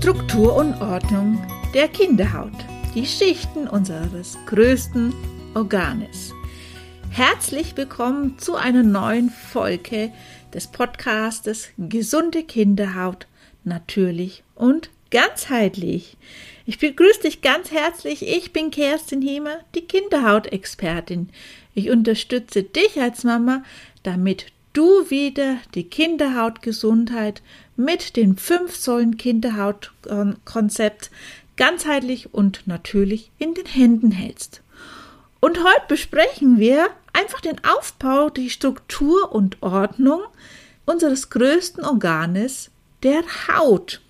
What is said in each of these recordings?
Struktur und Ordnung der Kinderhaut. Die Schichten unseres größten Organes. Herzlich willkommen zu einer neuen Folge des Podcastes Gesunde Kinderhaut, natürlich und ganzheitlich. Ich begrüße dich ganz herzlich. Ich bin Kerstin Hiemer, die Kinderhautexpertin. Ich unterstütze dich als Mama, damit du wieder die Kinderhautgesundheit mit dem fünf Säulen Kinderhautkonzept ganzheitlich und natürlich in den Händen hältst. Und heute besprechen wir einfach den Aufbau, die Struktur und Ordnung unseres größten Organes, der Haut.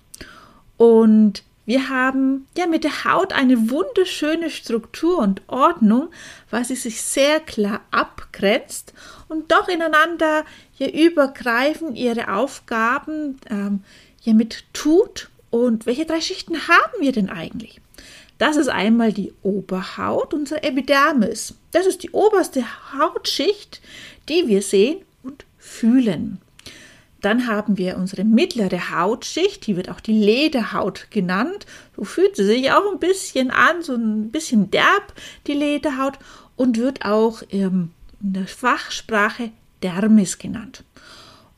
Und wir haben ja mit der Haut eine wunderschöne Struktur und Ordnung, weil sie sich sehr klar abgrenzt und doch ineinander ja übergreifen ihre Aufgaben ähm, ja mit tut. Und welche drei Schichten haben wir denn eigentlich? Das ist einmal die Oberhaut, unsere Epidermis. Das ist die oberste Hautschicht, die wir sehen und fühlen. Dann haben wir unsere mittlere Hautschicht, die wird auch die Lederhaut genannt. So fühlt sie sich auch ein bisschen an, so ein bisschen derb, die Lederhaut, und wird auch ähm, in der Fachsprache Dermis genannt.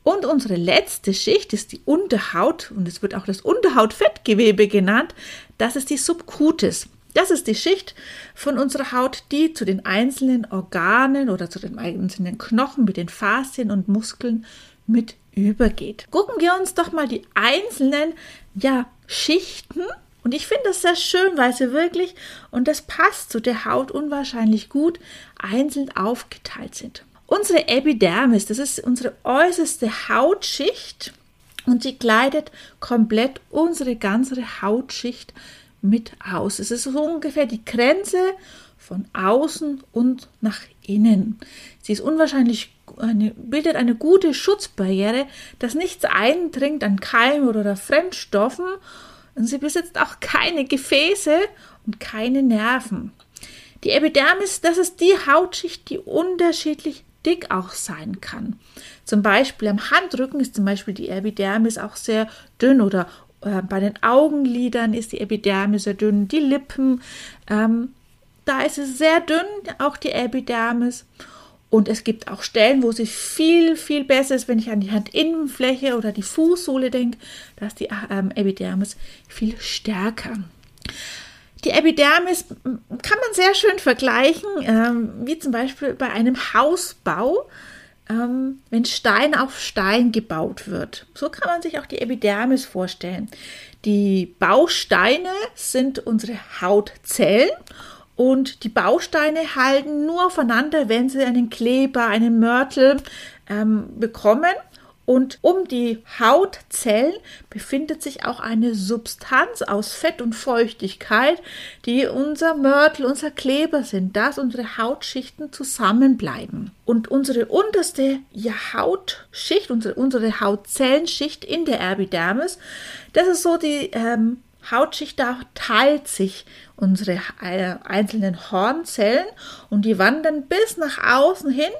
Und unsere letzte Schicht ist die Unterhaut und es wird auch das Unterhautfettgewebe genannt. Das ist die Subcutis. Das ist die Schicht von unserer Haut, die zu den einzelnen Organen oder zu den einzelnen Knochen mit den Faszien und Muskeln mit übergeht. Gucken wir uns doch mal die einzelnen ja, Schichten und ich finde das sehr schön, weil sie wirklich, und das passt zu der Haut unwahrscheinlich gut, einzeln aufgeteilt sind. Unsere Epidermis, das ist unsere äußerste Hautschicht und sie kleidet komplett unsere ganze Hautschicht mit aus. Es ist so ungefähr die Grenze von außen und nach innen. Sie ist unwahrscheinlich eine, bildet eine gute Schutzbarriere, dass nichts eindringt an Keimen oder Fremdstoffen und sie besitzt auch keine Gefäße und keine Nerven. Die Epidermis, das ist die Hautschicht, die unterschiedlich dick auch sein kann. Zum Beispiel am Handrücken ist zum Beispiel die Epidermis auch sehr dünn oder äh, bei den Augenlidern ist die Epidermis sehr dünn, die Lippen, ähm, da ist es sehr dünn, auch die Epidermis. Und es gibt auch Stellen, wo sie viel, viel besser ist, wenn ich an die Handinnenfläche oder die Fußsohle denke, da ist die ähm, Epidermis viel stärker. Die Epidermis kann man sehr schön vergleichen, ähm, wie zum Beispiel bei einem Hausbau, ähm, wenn Stein auf Stein gebaut wird. So kann man sich auch die Epidermis vorstellen. Die Bausteine sind unsere Hautzellen und die Bausteine halten nur voneinander, wenn sie einen Kleber, einen Mörtel ähm, bekommen. Und um die Hautzellen befindet sich auch eine Substanz aus Fett und Feuchtigkeit, die unser Mörtel, unser Kleber sind, dass unsere Hautschichten zusammenbleiben. Und unsere unterste ja, Hautschicht, unsere, unsere Hautzellenschicht in der Epidermis, das ist so die ähm, Hautschicht, teilt sich unsere äh, einzelnen Hornzellen und die wandern bis nach außen hin.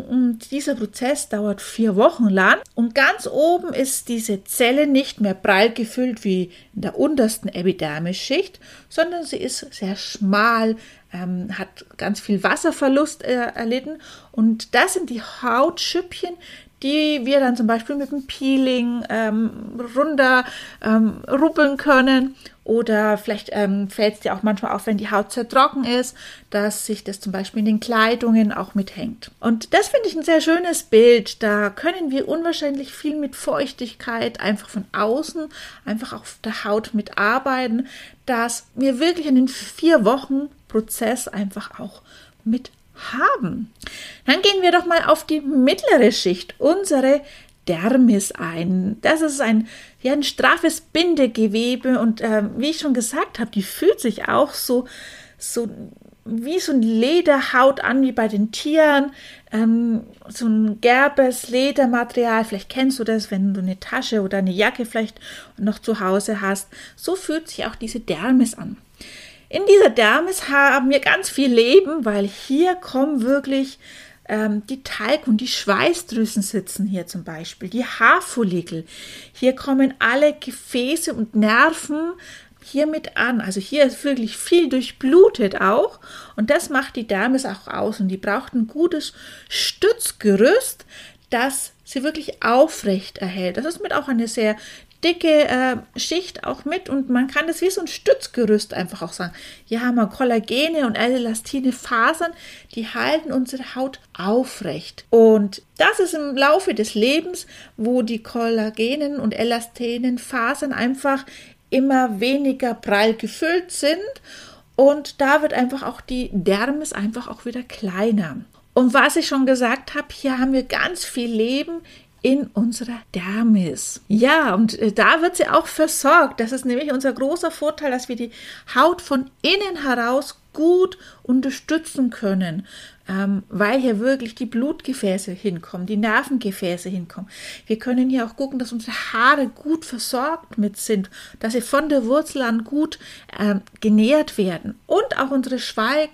Und, dieser Prozess dauert vier Wochen lang. Und ganz oben ist diese Zelle nicht mehr prall gefüllt wie in der untersten Epidermisschicht, sondern sie ist sehr schmal, ähm, hat ganz viel Wasserverlust äh, erlitten. Und das sind die Hautschüppchen, die wir dann zum Beispiel mit dem Peeling ähm, runter ähm, ruppeln können. Oder vielleicht ähm, fällt es dir auch manchmal auf, wenn die Haut sehr trocken ist, dass sich das zum Beispiel in den Kleidungen auch mithängt. Und das finde ich ein sehr schönes Bild. Da können wir unwahrscheinlich viel mit Feuchtigkeit einfach von außen, einfach auf der Haut mitarbeiten, dass wir wirklich in den vier Wochen Prozess einfach auch mit haben. Dann gehen wir doch mal auf die mittlere Schicht, unsere Dermis ein. Das ist ein, ja, ein straffes Bindegewebe und äh, wie ich schon gesagt habe, die fühlt sich auch so, so wie so ein Lederhaut an, wie bei den Tieren. Ähm, so ein gerbes Ledermaterial. Vielleicht kennst du das, wenn du eine Tasche oder eine Jacke vielleicht noch zu Hause hast. So fühlt sich auch diese Dermis an. In dieser Dermis haben wir ganz viel Leben, weil hier kommen wirklich ähm, die Talg- und die Schweißdrüsen sitzen hier zum Beispiel, die Haarfollikel. Hier kommen alle Gefäße und Nerven hier mit an. Also hier ist wirklich viel durchblutet auch und das macht die Dermis auch aus und die braucht ein gutes Stützgerüst, das sie wirklich aufrecht erhält. Das ist mit auch eine sehr dicke äh, Schicht auch mit und man kann das wie so ein Stützgerüst einfach auch sagen. Hier haben wir Kollagene und elastine Fasern, die halten unsere Haut aufrecht. Und das ist im Laufe des Lebens, wo die Kollagenen und elastinen Fasern einfach immer weniger prall gefüllt sind und da wird einfach auch die Dermis einfach auch wieder kleiner. Und was ich schon gesagt habe, hier haben wir ganz viel Leben in unserer Dermis. Ja, und äh, da wird sie auch versorgt. Das ist nämlich unser großer Vorteil, dass wir die Haut von innen heraus gut unterstützen können ähm, weil hier wirklich die Blutgefäße hinkommen, die Nervengefäße hinkommen. Wir können hier auch gucken, dass unsere Haare gut versorgt mit sind, dass sie von der Wurzel an gut ähm, genährt werden und auch unsere Schweig,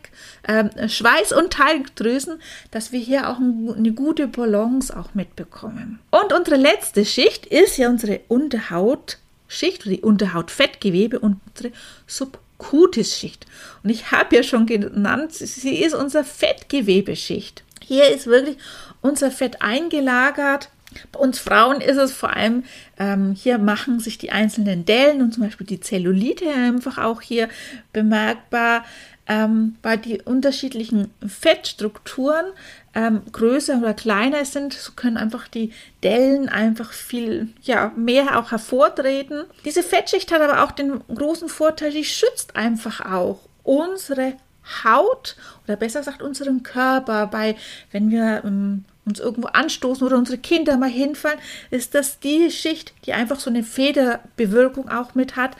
ähm, Schweiß- und Talgdrüsen, dass wir hier auch eine gute Balance auch mitbekommen. Und unsere letzte Schicht ist ja unsere Unterhautschicht, die Unterhautfettgewebe und unsere Subkultur. Kutisschicht. Und ich habe ja schon genannt, sie ist unsere Fettgewebeschicht. Hier ist wirklich unser Fett eingelagert. Bei uns Frauen ist es vor allem, ähm, hier machen sich die einzelnen Dellen und zum Beispiel die Zellulite einfach auch hier bemerkbar ähm, weil die unterschiedlichen Fettstrukturen ähm, größer oder kleiner sind, so können einfach die Dellen einfach viel ja, mehr auch hervortreten. Diese Fettschicht hat aber auch den großen Vorteil, die schützt einfach auch unsere Haut oder besser gesagt unseren Körper bei, wenn wir ähm, uns irgendwo anstoßen oder unsere Kinder mal hinfallen, ist das die Schicht, die einfach so eine Federbewirkung auch mit hat,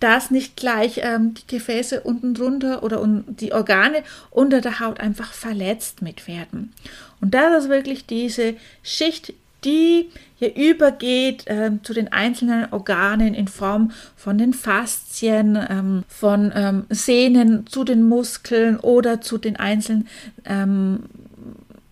dass nicht gleich ähm, die Gefäße unten drunter oder un die Organe unter der Haut einfach verletzt mit werden. Und das ist wirklich diese Schicht, die hier übergeht ähm, zu den einzelnen Organen in Form von den Faszien, ähm, von ähm, Sehnen zu den Muskeln oder zu den einzelnen ähm,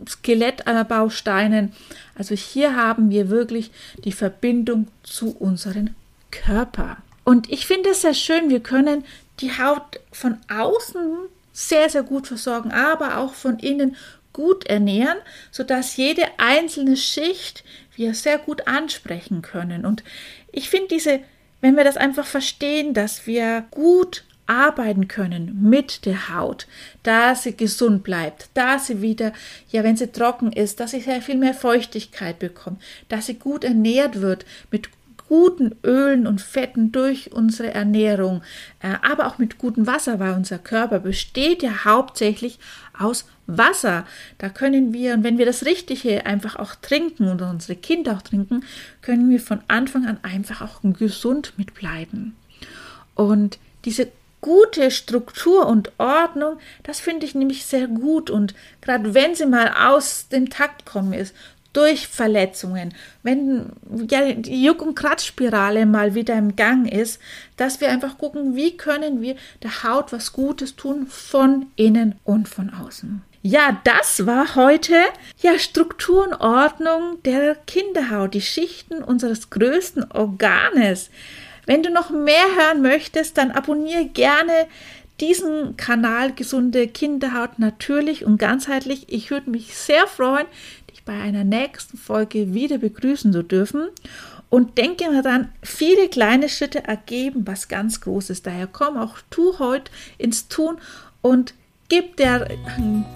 Skelettbausteinen. Also hier haben wir wirklich die Verbindung zu unserem Körper. Und ich finde es sehr schön, wir können die Haut von außen sehr, sehr gut versorgen, aber auch von innen gut ernähren, sodass jede einzelne Schicht wir sehr gut ansprechen können. Und ich finde diese, wenn wir das einfach verstehen, dass wir gut arbeiten können mit der Haut, da sie gesund bleibt, da sie wieder, ja, wenn sie trocken ist, dass sie sehr viel mehr Feuchtigkeit bekommt, dass sie gut ernährt wird mit guten Ölen und Fetten durch unsere Ernährung, äh, aber auch mit gutem Wasser, weil unser Körper besteht ja hauptsächlich aus Wasser. Da können wir, und wenn wir das Richtige einfach auch trinken und unsere Kinder auch trinken, können wir von Anfang an einfach auch gesund mitbleiben. Und diese gute Struktur und Ordnung, das finde ich nämlich sehr gut. Und gerade wenn sie mal aus dem Takt kommen ist, durch Verletzungen, wenn ja, die Juck- und Kratzspirale mal wieder im Gang ist, dass wir einfach gucken, wie können wir der Haut was Gutes tun von innen und von außen. Ja, das war heute ja Struktur und Ordnung der Kinderhaut, die Schichten unseres größten Organes. Wenn du noch mehr hören möchtest, dann abonniere gerne diesen Kanal Gesunde Kinderhaut natürlich und ganzheitlich. Ich würde mich sehr freuen, bei einer nächsten Folge wieder begrüßen zu dürfen. Und denke mir dann, viele kleine Schritte ergeben was ganz Großes. Daher komm auch tu heute ins Tun und gib der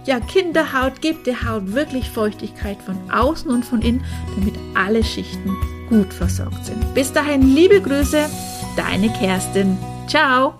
ja, Kinderhaut, gib der Haut wirklich Feuchtigkeit von außen und von innen, damit alle Schichten gut versorgt sind. Bis dahin, liebe Grüße, deine Kerstin. Ciao!